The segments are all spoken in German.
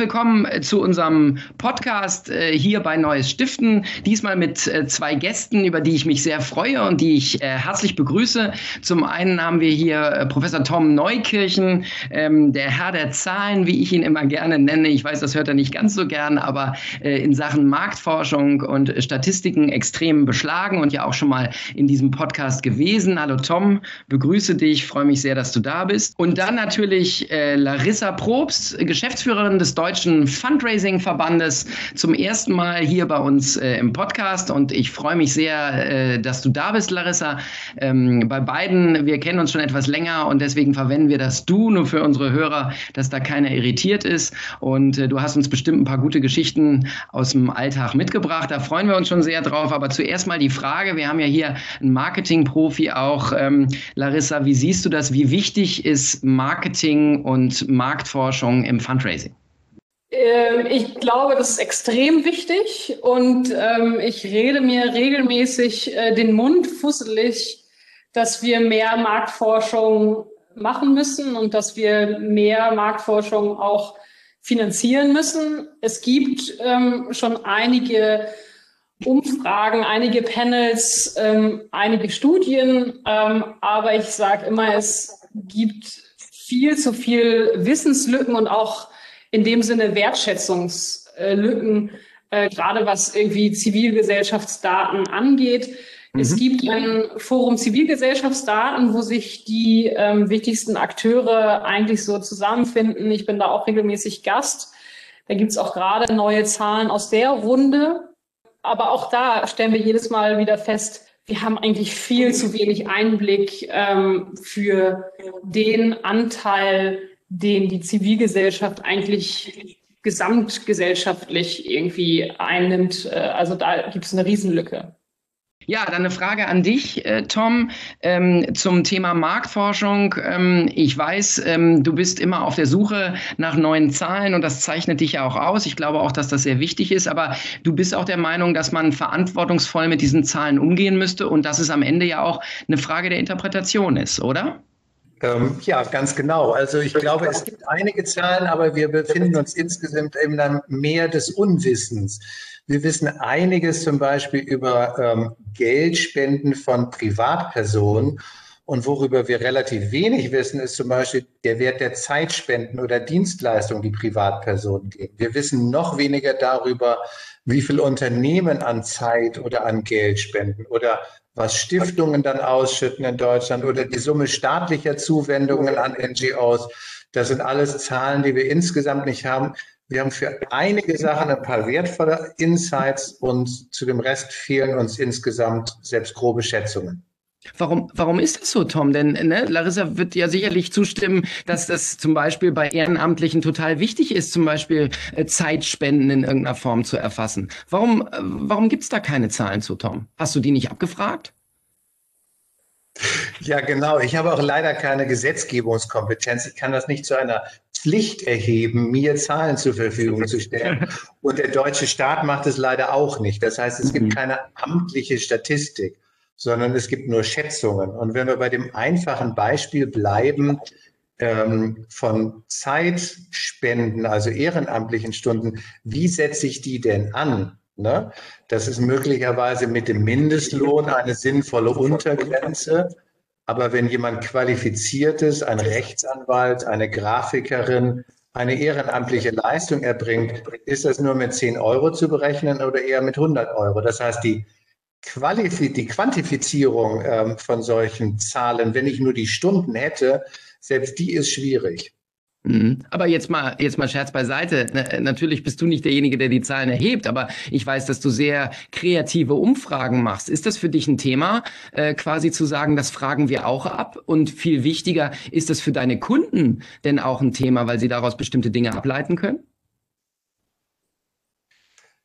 willkommen äh, zu unserem Podcast äh, hier bei Neues Stiften. Diesmal mit äh, zwei Gästen, über die ich mich sehr freue und die ich herzlich begrüße. Zum einen haben wir hier Professor Tom Neukirchen, ähm, der Herr der Zahlen, wie ich ihn immer gerne nenne. Ich weiß, das hört er nicht ganz so gern, aber in Sachen Marktforschung und Statistiken extrem beschlagen und ja auch schon mal in diesem Podcast gewesen. Hallo Tom, begrüße dich, freue mich sehr, dass du da bist. Und dann natürlich Larissa Probst, Geschäftsführerin des Deutschen Fundraising-Verbandes, zum ersten Mal hier bei uns äh, im Podcast. Und ich freue mich sehr, äh, dass du da bist, Larissa. Ähm, bei beiden, wir kennen uns schon etwas länger und deswegen verwenden wir das Du nur für unsere Hörer, dass da keiner irritiert ist. Und äh, du hast uns bestimmt ein paar gute Geschichten aus dem Alltag mitgebracht. Da freuen wir uns schon sehr drauf. Aber zuerst mal die Frage, wir haben ja hier einen Marketing-Profi auch. Ähm, Larissa, wie siehst du das? Wie wichtig ist Marketing und Marktforschung im Fundraising? Ähm, ich glaube, das ist extrem wichtig und ähm, ich rede mir regelmäßig äh, den Mund fusselig, dass wir mehr Marktforschung machen müssen und dass wir mehr Marktforschung auch finanzieren müssen. Es gibt ähm, schon einige Umfragen, einige Panels, einige Studien, aber ich sage immer, es gibt viel zu viel Wissenslücken und auch in dem Sinne Wertschätzungslücken, äh, gerade was irgendwie Zivilgesellschaftsdaten angeht. Mhm. Es gibt ein Forum Zivilgesellschaftsdaten, wo sich die ähm, wichtigsten Akteure eigentlich so zusammenfinden. Ich bin da auch regelmäßig Gast. Da gibt's auch gerade neue Zahlen aus der Runde. Aber auch da stellen wir jedes Mal wieder fest, wir haben eigentlich viel zu wenig Einblick ähm, für den Anteil den die Zivilgesellschaft eigentlich gesamtgesellschaftlich irgendwie einnimmt. Äh, also da gibt es eine Riesenlücke. Ja, dann eine Frage an dich, äh, Tom, ähm, zum Thema Marktforschung. Ähm, ich weiß, ähm, du bist immer auf der Suche nach neuen Zahlen und das zeichnet dich ja auch aus. Ich glaube auch, dass das sehr wichtig ist, aber du bist auch der Meinung, dass man verantwortungsvoll mit diesen Zahlen umgehen müsste und dass es am Ende ja auch eine Frage der Interpretation ist, oder? Ähm, ja, ganz genau. Also ich glaube, es gibt einige Zahlen, aber wir befinden uns insgesamt in einem Meer des Unwissens. Wir wissen einiges zum Beispiel über ähm, Geldspenden von Privatpersonen. Und worüber wir relativ wenig wissen, ist zum Beispiel der Wert der Zeitspenden oder Dienstleistungen, die Privatpersonen geben. Wir wissen noch weniger darüber, wie viel Unternehmen an Zeit oder an Geld spenden oder was Stiftungen dann ausschütten in Deutschland oder die Summe staatlicher Zuwendungen an NGOs. Das sind alles Zahlen, die wir insgesamt nicht haben. Wir haben für einige Sachen ein paar wertvolle Insights und zu dem Rest fehlen uns insgesamt selbst grobe Schätzungen. Warum, warum ist das so, Tom? Denn ne, Larissa wird ja sicherlich zustimmen, dass das zum Beispiel bei Ehrenamtlichen total wichtig ist, zum Beispiel äh, Zeitspenden in irgendeiner Form zu erfassen. Warum, äh, warum gibt es da keine Zahlen zu, Tom? Hast du die nicht abgefragt? Ja, genau. Ich habe auch leider keine Gesetzgebungskompetenz. Ich kann das nicht zu einer Pflicht erheben, mir Zahlen zur Verfügung zu stellen. Und der deutsche Staat macht es leider auch nicht. Das heißt, es gibt mhm. keine amtliche Statistik sondern es gibt nur Schätzungen. Und wenn wir bei dem einfachen Beispiel bleiben ähm, von Zeitspenden, also ehrenamtlichen Stunden, wie setze ich die denn an? Ne? Das ist möglicherweise mit dem Mindestlohn eine sinnvolle Untergrenze. Aber wenn jemand qualifiziert ist, ein Rechtsanwalt, eine Grafikerin, eine ehrenamtliche Leistung erbringt, ist das nur mit 10 Euro zu berechnen oder eher mit 100 Euro? Das heißt, die Qualifi die Quantifizierung ähm, von solchen Zahlen, wenn ich nur die Stunden hätte, selbst die ist schwierig. Mhm. Aber jetzt mal, jetzt mal Scherz beiseite. Natürlich bist du nicht derjenige, der die Zahlen erhebt, aber ich weiß, dass du sehr kreative Umfragen machst. Ist das für dich ein Thema, äh, quasi zu sagen, das fragen wir auch ab? Und viel wichtiger, ist das für deine Kunden denn auch ein Thema, weil sie daraus bestimmte Dinge ableiten können?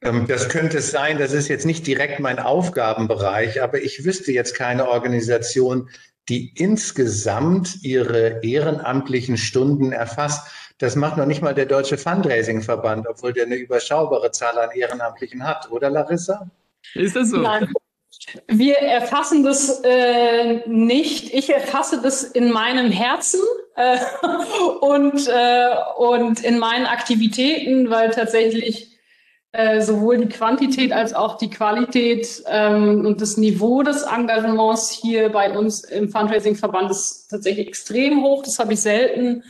Ähm, das könnte es sein, das ist jetzt nicht direkt mein Aufgabenbereich, aber ich wüsste jetzt keine Organisation, die insgesamt ihre ehrenamtlichen Stunden erfasst. Das macht noch nicht mal der Deutsche Fundraising-Verband, obwohl der eine überschaubare Zahl an Ehrenamtlichen hat, oder Larissa? Ist das so? Nein. Wir erfassen das äh, nicht. Ich erfasse das in meinem Herzen äh, und, äh, und in meinen Aktivitäten, weil tatsächlich äh, sowohl die Quantität als auch die Qualität ähm, und das Niveau des Engagements hier bei uns im Fundraising-Verband ist tatsächlich extrem hoch. Das habe ich selten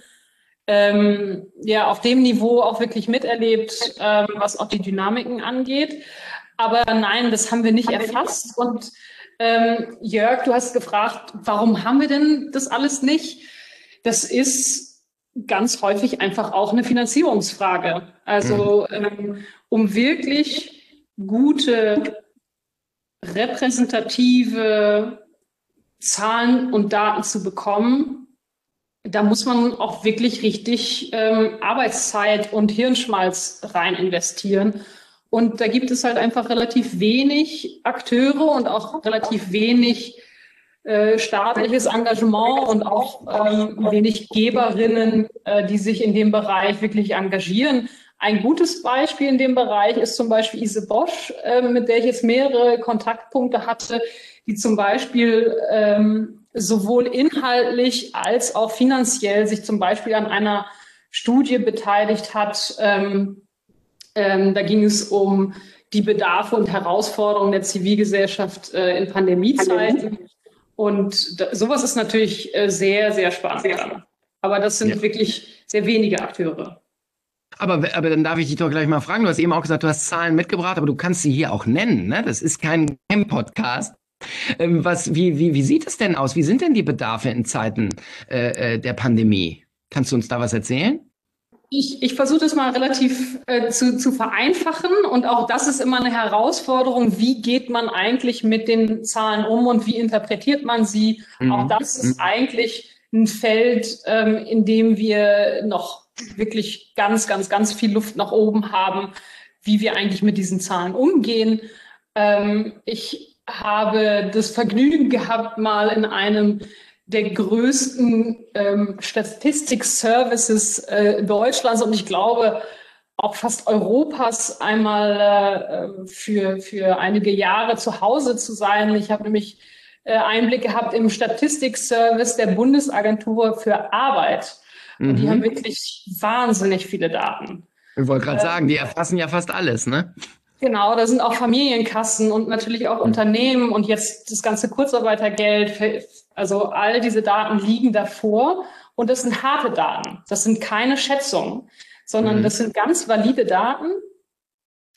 ähm, ja auf dem Niveau auch wirklich miterlebt, ähm, was auch die Dynamiken angeht. Aber nein, das haben wir nicht erfasst. Und ähm, Jörg, du hast gefragt, warum haben wir denn das alles nicht? Das ist ganz häufig einfach auch eine Finanzierungsfrage. Also mhm. ähm, um wirklich gute, repräsentative Zahlen und Daten zu bekommen, da muss man auch wirklich richtig ähm, Arbeitszeit und Hirnschmalz rein investieren. Und da gibt es halt einfach relativ wenig Akteure und auch relativ wenig äh, staatliches Engagement und auch ähm, wenig Geberinnen, äh, die sich in dem Bereich wirklich engagieren. Ein gutes Beispiel in dem Bereich ist zum Beispiel Ise Bosch, äh, mit der ich jetzt mehrere Kontaktpunkte hatte, die zum Beispiel ähm, sowohl inhaltlich als auch finanziell sich zum Beispiel an einer Studie beteiligt hat. Ähm, ähm, da ging es um die Bedarfe und Herausforderungen der Zivilgesellschaft äh, in Pandemiezeiten. Und da, sowas ist natürlich äh, sehr, sehr spannend. Aber das sind ja. wirklich sehr wenige Akteure. Aber, aber dann darf ich dich doch gleich mal fragen. Du hast eben auch gesagt, du hast Zahlen mitgebracht, aber du kannst sie hier auch nennen. Ne? Das ist kein Podcast. Ähm, was, wie, wie, wie sieht es denn aus? Wie sind denn die Bedarfe in Zeiten äh, äh der Pandemie? Kannst du uns da was erzählen? Ich, ich versuche das mal relativ äh, zu, zu vereinfachen und auch das ist immer eine Herausforderung. Wie geht man eigentlich mit den Zahlen um und wie interpretiert man sie? Mhm. Auch das ist mhm. eigentlich ein Feld, ähm, in dem wir noch wirklich ganz, ganz, ganz viel Luft nach oben haben, wie wir eigentlich mit diesen Zahlen umgehen. Ähm, ich habe das Vergnügen gehabt, mal in einem der größten ähm, Statistik-Services äh, Deutschlands und ich glaube auch fast Europas einmal äh, für, für einige Jahre zu Hause zu sein. Ich habe nämlich äh, Einblick gehabt im Statistik-Service der Bundesagentur für Arbeit. Und mhm. die haben wirklich wahnsinnig viele Daten. Ich wollte gerade äh, sagen, die erfassen ja fast alles, ne? Genau, da sind auch Familienkassen und natürlich auch Unternehmen und jetzt das ganze Kurzarbeitergeld. Also all diese Daten liegen davor und das sind harte Daten. Das sind keine Schätzungen, sondern mhm. das sind ganz valide Daten.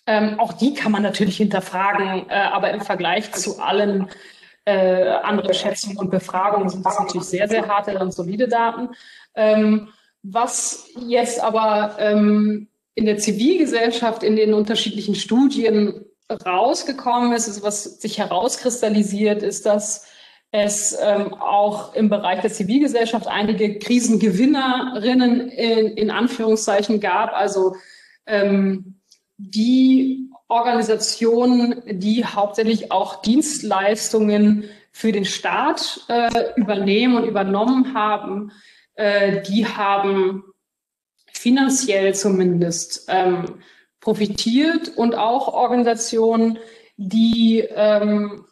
Ähm, auch die kann man natürlich hinterfragen, äh, aber im Vergleich zu allen äh, anderen Schätzungen und Befragungen sind das natürlich sehr, sehr harte und solide Daten. Ähm, was jetzt aber ähm, in der Zivilgesellschaft in den unterschiedlichen Studien rausgekommen ist, also was sich herauskristallisiert, ist, dass es ähm, auch im Bereich der Zivilgesellschaft einige Krisengewinnerinnen in, in Anführungszeichen gab, also ähm, die Organisationen, die hauptsächlich auch Dienstleistungen für den Staat äh, übernehmen und übernommen haben, äh, die haben finanziell zumindest ähm, profitiert und auch Organisationen, die ähm,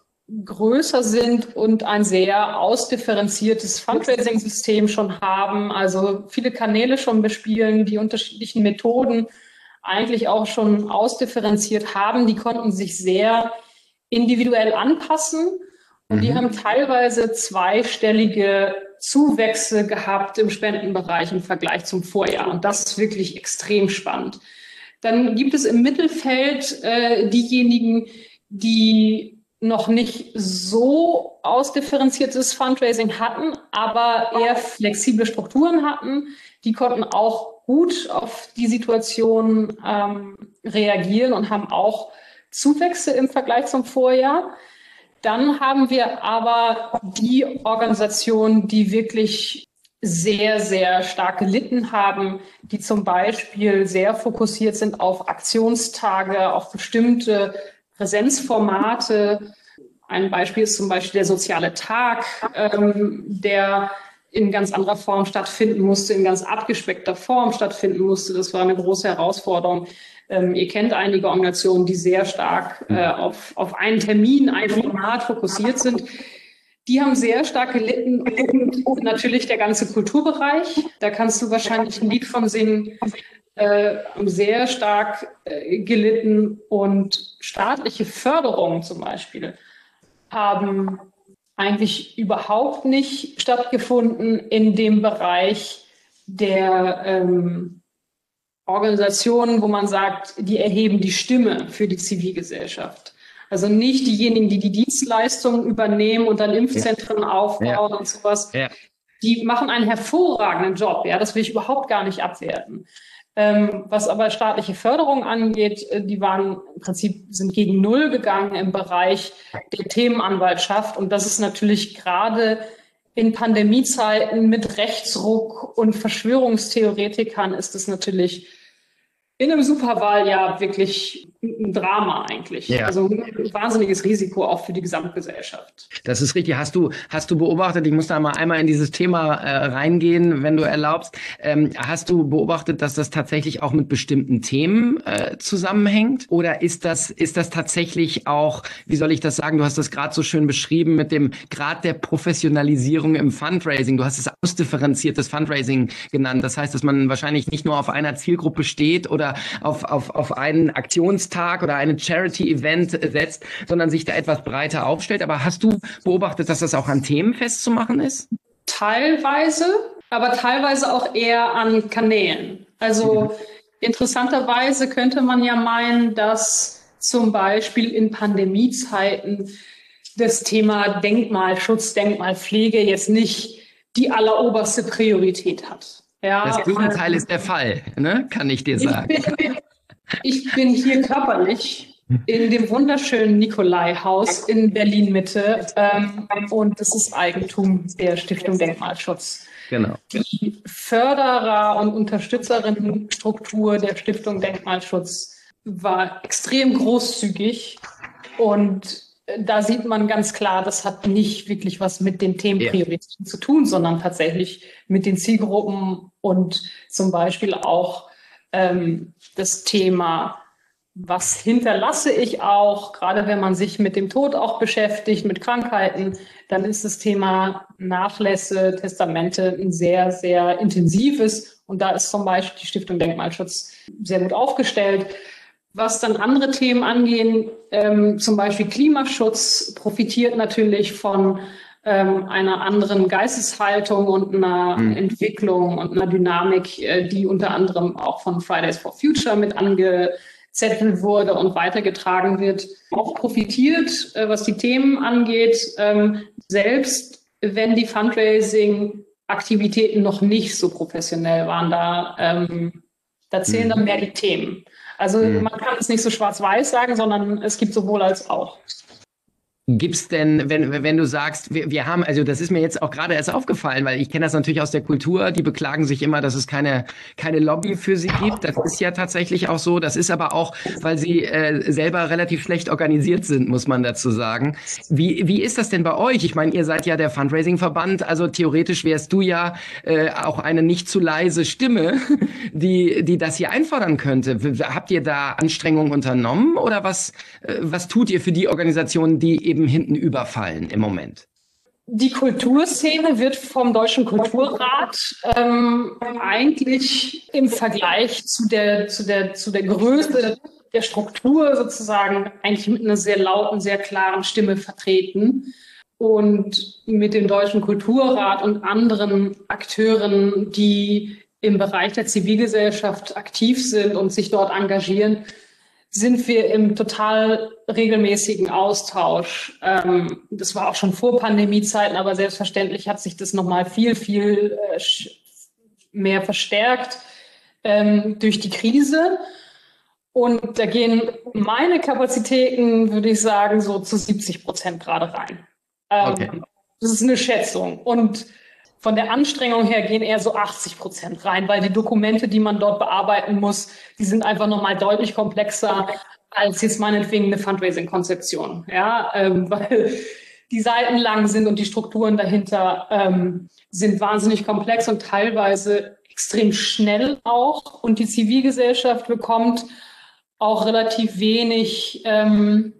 größer sind und ein sehr ausdifferenziertes Fundraising-System schon haben, also viele Kanäle schon bespielen, die unterschiedlichen Methoden eigentlich auch schon ausdifferenziert haben, die konnten sich sehr individuell anpassen und mhm. die haben teilweise zweistellige Zuwächse gehabt im Spendenbereich im Vergleich zum Vorjahr. Und das ist wirklich extrem spannend. Dann gibt es im Mittelfeld äh, diejenigen, die noch nicht so ausdifferenziertes Fundraising hatten, aber eher flexible Strukturen hatten. Die konnten auch gut auf die Situation ähm, reagieren und haben auch Zuwächse im Vergleich zum Vorjahr. Dann haben wir aber die Organisationen, die wirklich sehr, sehr stark gelitten haben, die zum Beispiel sehr fokussiert sind auf Aktionstage, auf bestimmte Präsenzformate. Ein Beispiel ist zum Beispiel der soziale Tag, ähm, der in ganz anderer Form stattfinden musste, in ganz abgespeckter Form stattfinden musste. Das war eine große Herausforderung. Ähm, ihr kennt einige Organisationen, die sehr stark äh, mhm. auf, auf einen Termin, ein Format fokussiert sind. Die haben sehr stark gelitten und natürlich der ganze Kulturbereich. Da kannst du wahrscheinlich ein Lied von singen. Äh, sehr stark äh, gelitten und staatliche Förderungen zum Beispiel haben eigentlich überhaupt nicht stattgefunden in dem Bereich der ähm, Organisationen, wo man sagt, die erheben die Stimme für die Zivilgesellschaft. Also nicht diejenigen, die die Dienstleistungen übernehmen und dann Impfzentren ja. aufbauen ja. und sowas. Ja. Die machen einen hervorragenden Job. Ja, das will ich überhaupt gar nicht abwerten. Ähm, was aber staatliche Förderung angeht, äh, die waren im Prinzip sind gegen Null gegangen im Bereich der Themenanwaltschaft. Und das ist natürlich gerade in Pandemiezeiten mit Rechtsruck und Verschwörungstheoretikern ist es natürlich in einem Superwahljahr wirklich ein Drama eigentlich. Ja. Also ein wahnsinniges Risiko auch für die Gesamtgesellschaft. Das ist richtig. Hast du, hast du beobachtet, ich muss da mal einmal in dieses Thema äh, reingehen, wenn du erlaubst. Ähm, hast du beobachtet, dass das tatsächlich auch mit bestimmten Themen äh, zusammenhängt? Oder ist das, ist das tatsächlich auch, wie soll ich das sagen, du hast das gerade so schön beschrieben mit dem Grad der Professionalisierung im Fundraising. Du hast es ausdifferenziertes Fundraising genannt. Das heißt, dass man wahrscheinlich nicht nur auf einer Zielgruppe steht oder auf, auf, auf einen Aktionstag oder einen Charity-Event setzt, sondern sich da etwas breiter aufstellt. Aber hast du beobachtet, dass das auch an Themen festzumachen ist? Teilweise, aber teilweise auch eher an Kanälen. Also interessanterweise könnte man ja meinen, dass zum Beispiel in Pandemiezeiten das Thema Denkmalschutz, Denkmalpflege jetzt nicht die alleroberste Priorität hat. Ja, das Gegenteil ist der Fall, ne? kann ich dir sagen. Ich bin, ich bin hier körperlich in dem wunderschönen Nikolai-Haus in Berlin-Mitte ähm, und das ist Eigentum der Stiftung Denkmalschutz. Genau. Die Förderer- und Unterstützerinnenstruktur der Stiftung Denkmalschutz war extrem großzügig und da sieht man ganz klar, das hat nicht wirklich was mit den Themenprioritäten yeah. zu tun, sondern tatsächlich mit den Zielgruppen und zum Beispiel auch ähm, das Thema, was hinterlasse ich auch, gerade wenn man sich mit dem Tod auch beschäftigt, mit Krankheiten, dann ist das Thema Nachlässe, Testamente ein sehr, sehr intensives. Und da ist zum Beispiel die Stiftung Denkmalschutz sehr gut aufgestellt. Was dann andere Themen angehen, ähm, zum Beispiel Klimaschutz, profitiert natürlich von ähm, einer anderen Geisteshaltung und einer mhm. Entwicklung und einer Dynamik, äh, die unter anderem auch von Fridays for Future mit angezettelt wurde und weitergetragen wird. Auch profitiert, äh, was die Themen angeht, ähm, selbst wenn die Fundraising-Aktivitäten noch nicht so professionell waren, da, ähm, da zählen mhm. dann mehr die Themen. Also mhm. man kann es nicht so schwarz-weiß sagen, sondern es gibt sowohl als auch. Gibt's denn, wenn, wenn du sagst, wir, wir haben, also das ist mir jetzt auch gerade erst aufgefallen, weil ich kenne das natürlich aus der Kultur, die beklagen sich immer, dass es keine, keine Lobby für sie gibt. Das ist ja tatsächlich auch so. Das ist aber auch, weil sie äh, selber relativ schlecht organisiert sind, muss man dazu sagen. Wie, wie ist das denn bei euch? Ich meine, ihr seid ja der Fundraising-Verband, also theoretisch wärst du ja äh, auch eine nicht zu leise Stimme, die, die das hier einfordern könnte. Habt ihr da Anstrengungen unternommen oder was, äh, was tut ihr für die Organisationen, die eben eben hinten überfallen im Moment? Die Kulturszene wird vom Deutschen Kulturrat ähm, eigentlich im Vergleich zu der, zu, der, zu der Größe der Struktur sozusagen eigentlich mit einer sehr lauten, sehr klaren Stimme vertreten. Und mit dem Deutschen Kulturrat und anderen Akteuren, die im Bereich der Zivilgesellschaft aktiv sind und sich dort engagieren, sind wir im total regelmäßigen Austausch. Ähm, das war auch schon vor Pandemiezeiten, aber selbstverständlich hat sich das nochmal viel, viel äh, mehr verstärkt ähm, durch die Krise. Und da gehen meine Kapazitäten, würde ich sagen, so zu 70 Prozent gerade rein. Ähm, okay. Das ist eine Schätzung. Und von der Anstrengung her gehen eher so 80 Prozent rein, weil die Dokumente, die man dort bearbeiten muss, die sind einfach nochmal deutlich komplexer als jetzt meinetwegen eine Fundraising-Konzeption. Ja, ähm, weil die Seiten lang sind und die Strukturen dahinter ähm, sind wahnsinnig komplex und teilweise extrem schnell auch. Und die Zivilgesellschaft bekommt auch relativ wenig ähm,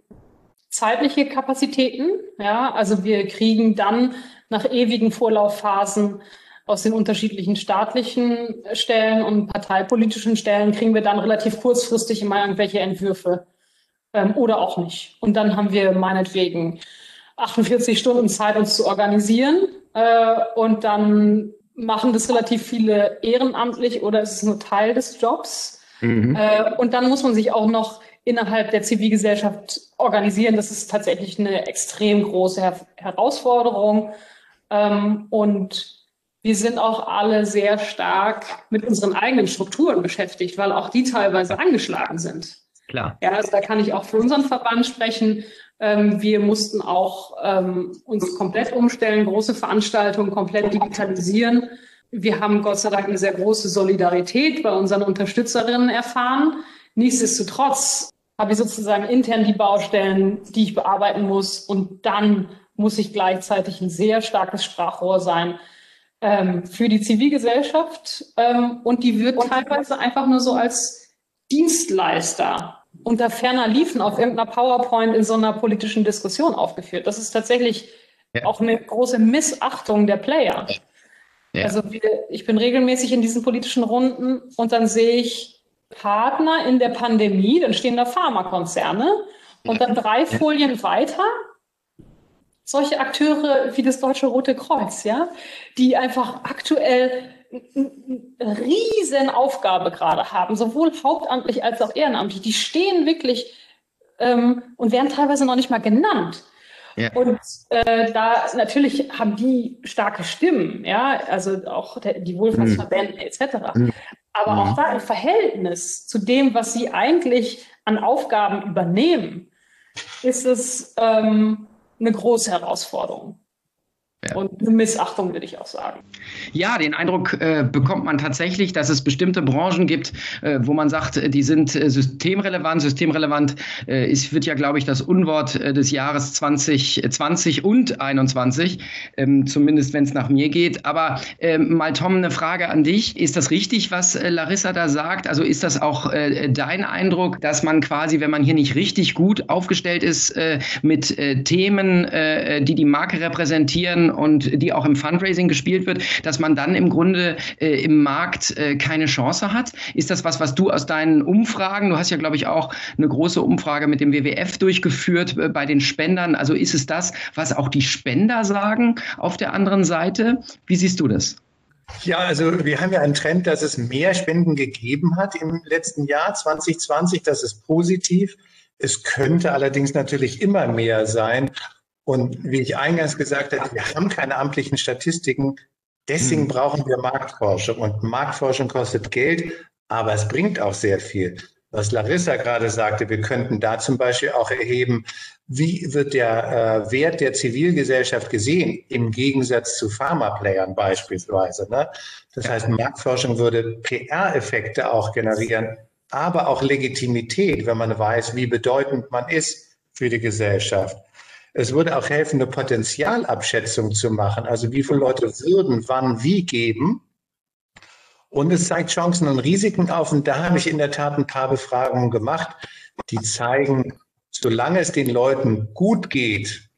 zeitliche Kapazitäten. Ja, also wir kriegen dann nach ewigen Vorlaufphasen aus den unterschiedlichen staatlichen Stellen und parteipolitischen Stellen kriegen wir dann relativ kurzfristig immer irgendwelche Entwürfe ähm, oder auch nicht. Und dann haben wir meinetwegen 48 Stunden Zeit, uns zu organisieren äh, und dann machen das relativ viele ehrenamtlich oder ist es nur Teil des Jobs. Mhm. Äh, und dann muss man sich auch noch innerhalb der Zivilgesellschaft organisieren. Das ist tatsächlich eine extrem große Her Herausforderung. Ähm, und wir sind auch alle sehr stark mit unseren eigenen Strukturen beschäftigt, weil auch die teilweise angeschlagen sind. Klar. Ja, also da kann ich auch für unseren Verband sprechen. Ähm, wir mussten auch ähm, uns komplett umstellen, große Veranstaltungen komplett digitalisieren. Wir haben Gott sei Dank eine sehr große Solidarität bei unseren Unterstützerinnen erfahren. Nichtsdestotrotz habe ich sozusagen intern die Baustellen, die ich bearbeiten muss. Und dann muss ich gleichzeitig ein sehr starkes Sprachrohr sein ähm, für die Zivilgesellschaft. Ähm, und die wird teilweise einfach nur so als Dienstleister unter ferner Liefen auf irgendeiner PowerPoint in so einer politischen Diskussion aufgeführt. Das ist tatsächlich ja. auch eine große Missachtung der Player. Ja. Also ich bin regelmäßig in diesen politischen Runden und dann sehe ich Partner in der Pandemie, dann stehen da Pharmakonzerne und dann drei Folien weiter solche Akteure wie das Deutsche Rote Kreuz, ja, die einfach aktuell eine riesen Aufgabe gerade haben, sowohl hauptamtlich als auch ehrenamtlich. Die stehen wirklich ähm, und werden teilweise noch nicht mal genannt. Ja. Und äh, da natürlich haben die starke Stimmen, ja, also auch der, die Wohlfahrtsverbände mhm. etc. Mhm. Aber mhm. auch da im Verhältnis zu dem, was sie eigentlich an Aufgaben übernehmen, ist es ähm, eine große Herausforderung. Ja. Und eine Missachtung, würde ich auch sagen. Ja, den Eindruck äh, bekommt man tatsächlich, dass es bestimmte Branchen gibt, äh, wo man sagt, die sind äh, systemrelevant. Systemrelevant äh, ist, wird ja, glaube ich, das Unwort äh, des Jahres 2020 und 2021, ähm, zumindest wenn es nach mir geht. Aber ähm, mal, Tom, eine Frage an dich. Ist das richtig, was äh, Larissa da sagt? Also ist das auch dein Eindruck, dass man quasi, wenn man hier nicht richtig gut aufgestellt ist mit Themen, die die Marke repräsentieren, und die auch im Fundraising gespielt wird, dass man dann im Grunde äh, im Markt äh, keine Chance hat? Ist das was, was du aus deinen Umfragen, du hast ja, glaube ich, auch eine große Umfrage mit dem WWF durchgeführt äh, bei den Spendern. Also ist es das, was auch die Spender sagen auf der anderen Seite? Wie siehst du das? Ja, also wir haben ja einen Trend, dass es mehr Spenden gegeben hat im letzten Jahr 2020. Das ist positiv. Es könnte allerdings natürlich immer mehr sein. Und wie ich eingangs gesagt habe, wir haben keine amtlichen Statistiken. Deswegen mhm. brauchen wir Marktforschung. Und Marktforschung kostet Geld, aber es bringt auch sehr viel. Was Larissa gerade sagte, wir könnten da zum Beispiel auch erheben, wie wird der äh, Wert der Zivilgesellschaft gesehen im Gegensatz zu Pharmaplayern beispielsweise. Ne? Das heißt, Marktforschung würde PR-Effekte auch generieren, aber auch Legitimität, wenn man weiß, wie bedeutend man ist für die Gesellschaft. Es würde auch helfen, eine Potenzialabschätzung zu machen. Also wie viele Leute würden wann wie geben. Und es zeigt Chancen und Risiken auf. Und da habe ich in der Tat ein paar Befragungen gemacht, die zeigen, solange es den Leuten gut geht,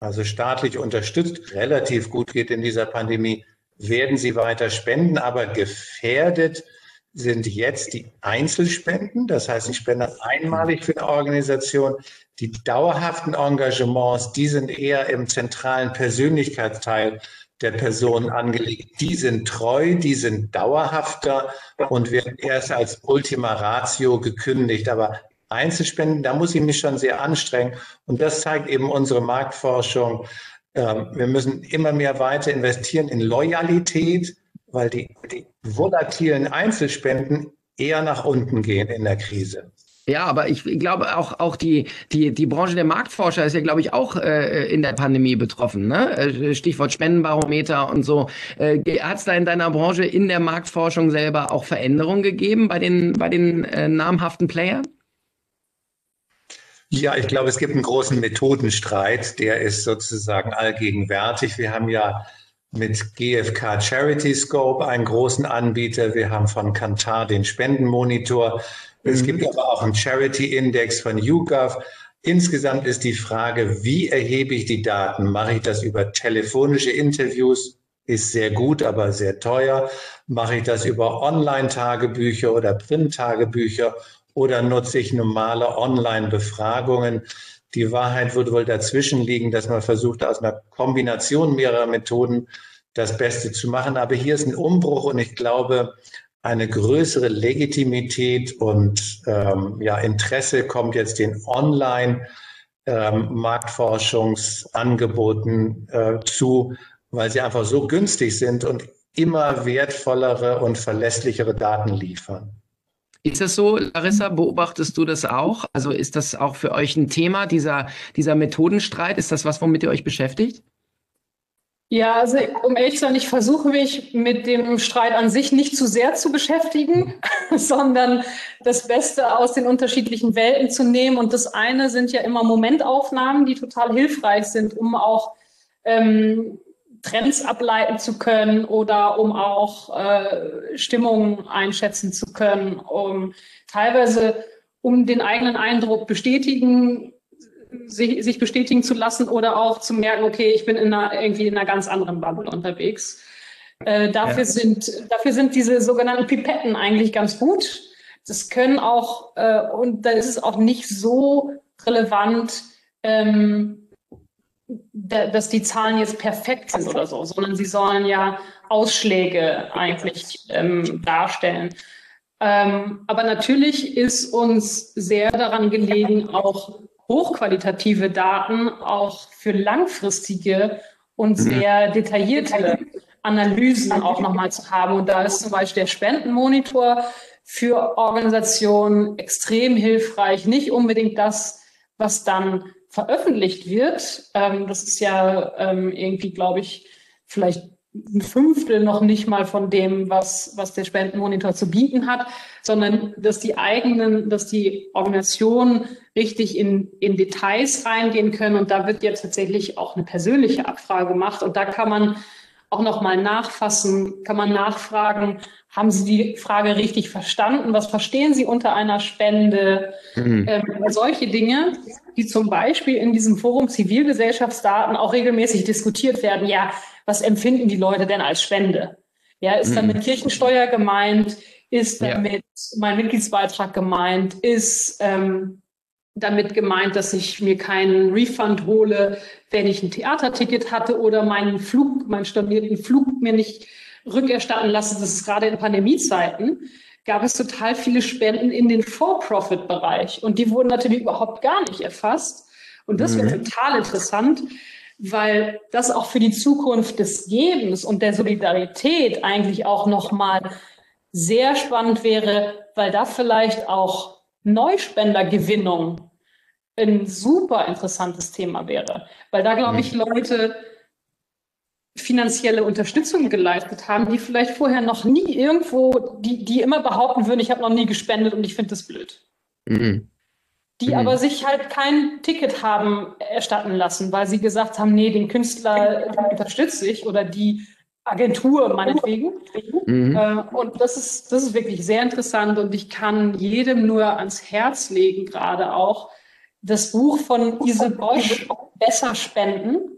also staatlich unterstützt, relativ gut geht in dieser Pandemie, werden sie weiter spenden. Aber gefährdet sind jetzt die Einzelspenden. Das heißt, ich spende einmalig für eine Organisation. Die dauerhaften Engagements, die sind eher im zentralen Persönlichkeitsteil der Person angelegt. Die sind treu, die sind dauerhafter und werden erst als Ultima Ratio gekündigt. Aber Einzelspenden, da muss ich mich schon sehr anstrengen. Und das zeigt eben unsere Marktforschung. Ähm, wir müssen immer mehr weiter investieren in Loyalität, weil die, die volatilen Einzelspenden eher nach unten gehen in der Krise. Ja, aber ich glaube auch, auch die, die, die Branche der Marktforscher ist ja, glaube ich, auch äh, in der Pandemie betroffen. Ne? Äh, Stichwort Spendenbarometer und so. Äh, Hat es da in deiner Branche in der Marktforschung selber auch Veränderungen gegeben bei den, bei den äh, namhaften Playern? Ja, ich glaube, es gibt einen großen Methodenstreit, der ist sozusagen allgegenwärtig. Wir haben ja mit GFK Charity Scope einen großen Anbieter. Wir haben von Kantar den Spendenmonitor. Es mhm. gibt aber auch einen Charity Index von YouGov. Insgesamt ist die Frage, wie erhebe ich die Daten? Mache ich das über telefonische Interviews? Ist sehr gut, aber sehr teuer. Mache ich das über Online-Tagebücher oder Print-Tagebücher oder nutze ich normale Online-Befragungen? Die Wahrheit wird wohl dazwischen liegen, dass man versucht, aus einer Kombination mehrerer Methoden das Beste zu machen. Aber hier ist ein Umbruch und ich glaube, eine größere Legitimität und ähm, ja, Interesse kommt jetzt den Online-Marktforschungsangeboten ähm, äh, zu, weil sie einfach so günstig sind und immer wertvollere und verlässlichere Daten liefern. Ist das so, Larissa? Beobachtest du das auch? Also ist das auch für euch ein Thema, dieser, dieser Methodenstreit? Ist das was, womit ihr euch beschäftigt? Ja, also um ehrlich zu sein, ich versuche mich mit dem Streit an sich nicht zu sehr zu beschäftigen, sondern das Beste aus den unterschiedlichen Welten zu nehmen. Und das eine sind ja immer Momentaufnahmen, die total hilfreich sind, um auch ähm, Trends ableiten zu können oder um auch äh, Stimmungen einschätzen zu können, um teilweise um den eigenen Eindruck bestätigen, sich, sich bestätigen zu lassen oder auch zu merken, okay, ich bin in einer, irgendwie in einer ganz anderen Bubble unterwegs. Äh, dafür, ja. sind, dafür sind diese sogenannten Pipetten eigentlich ganz gut. Das können auch, äh, und da ist es auch nicht so relevant, ähm, dass die Zahlen jetzt perfekt sind oder so, sondern sie sollen ja Ausschläge eigentlich ähm, darstellen. Ähm, aber natürlich ist uns sehr daran gelegen, auch hochqualitative Daten auch für langfristige und mhm. sehr detaillierte Analysen auch nochmal zu haben. Und da ist zum Beispiel der Spendenmonitor für Organisationen extrem hilfreich. Nicht unbedingt das, was dann veröffentlicht wird. Ähm, das ist ja ähm, irgendwie, glaube ich, vielleicht ein Fünftel noch nicht mal von dem, was, was der Spendenmonitor zu bieten hat, sondern dass die eigenen, dass die Organisationen richtig in, in Details reingehen können. Und da wird jetzt tatsächlich auch eine persönliche Abfrage gemacht. Und da kann man auch nochmal nachfassen, kann man nachfragen, haben Sie die Frage richtig verstanden? Was verstehen Sie unter einer Spende? Mhm. Ähm, solche Dinge, die zum Beispiel in diesem Forum Zivilgesellschaftsdaten auch regelmäßig diskutiert werden. Ja, was empfinden die Leute denn als Spende? Ja, ist mhm. damit Kirchensteuer gemeint? Ist damit ja. mein Mitgliedsbeitrag gemeint? Ist ähm, damit gemeint, dass ich mir keinen Refund hole, wenn ich ein Theaterticket hatte oder meinen Flug, meinen stornierten Flug mir nicht rückerstatten lasse. Das ist gerade in Pandemiezeiten gab es total viele Spenden in den For-Profit-Bereich und die wurden natürlich überhaupt gar nicht erfasst. Und das mhm. wird total interessant, weil das auch für die Zukunft des Gebens und der Solidarität eigentlich auch nochmal sehr spannend wäre, weil da vielleicht auch Neuspendergewinnung ein super interessantes Thema wäre. Weil da, glaube ich, mhm. Leute finanzielle Unterstützung geleistet haben, die vielleicht vorher noch nie irgendwo, die, die immer behaupten würden, ich habe noch nie gespendet und ich finde das blöd. Mhm. Die mhm. aber sich halt kein Ticket haben erstatten lassen, weil sie gesagt haben, nee, den Künstler unterstütze ich oder die Agentur meinetwegen. Mhm. Äh, und das ist, das ist wirklich sehr interessant und ich kann jedem nur ans Herz legen, gerade auch das Buch von Ise Bosch, Besser spenden.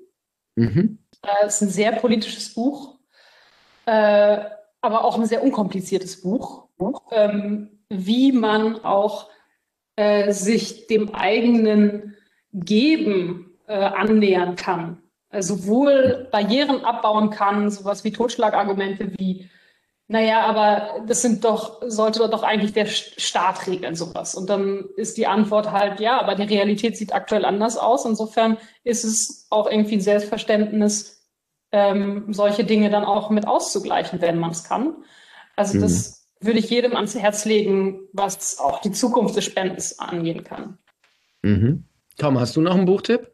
Mhm. Äh, es ist ein sehr politisches Buch, äh, aber auch ein sehr unkompliziertes Buch, ähm, wie man auch äh, sich dem eigenen Geben äh, annähern kann sowohl Barrieren abbauen kann, sowas wie Totschlagargumente wie, naja, aber das sind doch, sollte doch eigentlich der Staat regeln, sowas. Und dann ist die Antwort halt, ja, aber die Realität sieht aktuell anders aus. Insofern ist es auch irgendwie ein Selbstverständnis, ähm, solche Dinge dann auch mit auszugleichen, wenn man es kann. Also mhm. das würde ich jedem ans Herz legen, was auch die Zukunft des Spendens angehen kann. Mhm. Tom, hast du noch einen Buchtipp?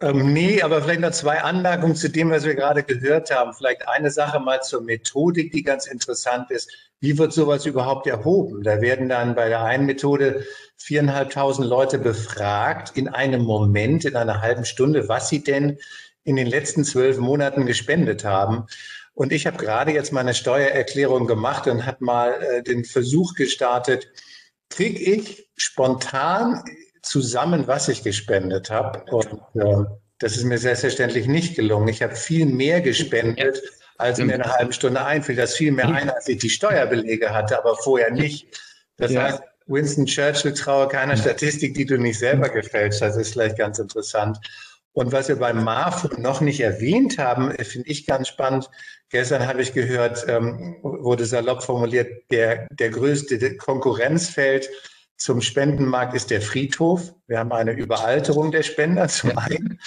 Ähm, nee, aber vielleicht noch zwei Anmerkungen zu dem, was wir gerade gehört haben. Vielleicht eine Sache mal zur Methodik, die ganz interessant ist. wie wird sowas überhaupt erhoben? Da werden dann bei der einen Methode viereinhalbtausend Leute befragt in einem Moment, in einer halben Stunde, was sie denn in den letzten zwölf Monaten gespendet haben. Und ich habe gerade jetzt meine Steuererklärung gemacht und habe mal äh, den Versuch gestartet, kriege ich spontan zusammen, was ich gespendet habe. Und äh, das ist mir selbstverständlich nicht gelungen. Ich habe viel mehr gespendet, als mir eine halbe Stunde einfiel. Das fiel mir ein, als ich die Steuerbelege hatte, aber vorher nicht. Das ja. heißt, Winston Churchill traue keiner Statistik, die du nicht selber gefälscht hast. Das ist vielleicht ganz interessant. Und was wir beim MAF noch nicht erwähnt haben, finde ich ganz spannend. Gestern habe ich gehört, ähm, wurde salopp formuliert, der, der größte Konkurrenzfeld zum Spendenmarkt ist der Friedhof. Wir haben eine Überalterung der Spender zum einen.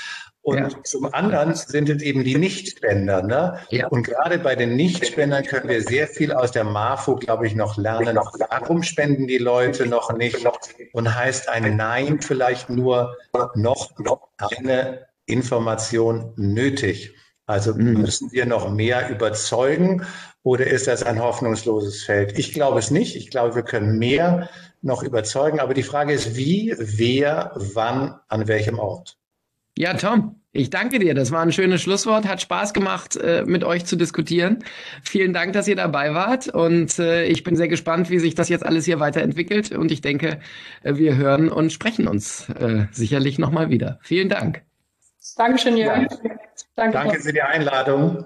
Und ja. zum anderen sind es eben die Nichtspender. Ne? Ja. Und gerade bei den Nichtspendern können wir sehr viel aus der MAFO, glaube ich, noch lernen. Warum spenden die Leute noch nicht? Und heißt ein Nein vielleicht nur noch eine Information nötig? Also mhm. müssen wir noch mehr überzeugen oder ist das ein hoffnungsloses Feld? Ich glaube es nicht. Ich glaube, wir können mehr noch überzeugen. Aber die Frage ist, wie, wer, wann, an welchem Ort? Ja, Tom, ich danke dir. Das war ein schönes Schlusswort. Hat Spaß gemacht, äh, mit euch zu diskutieren. Vielen Dank, dass ihr dabei wart. Und äh, ich bin sehr gespannt, wie sich das jetzt alles hier weiterentwickelt. Und ich denke, äh, wir hören und sprechen uns sicherlich nochmal wieder. Vielen Dank. Dankeschön, Jörg. Ja. Danke, Danke für die Einladung.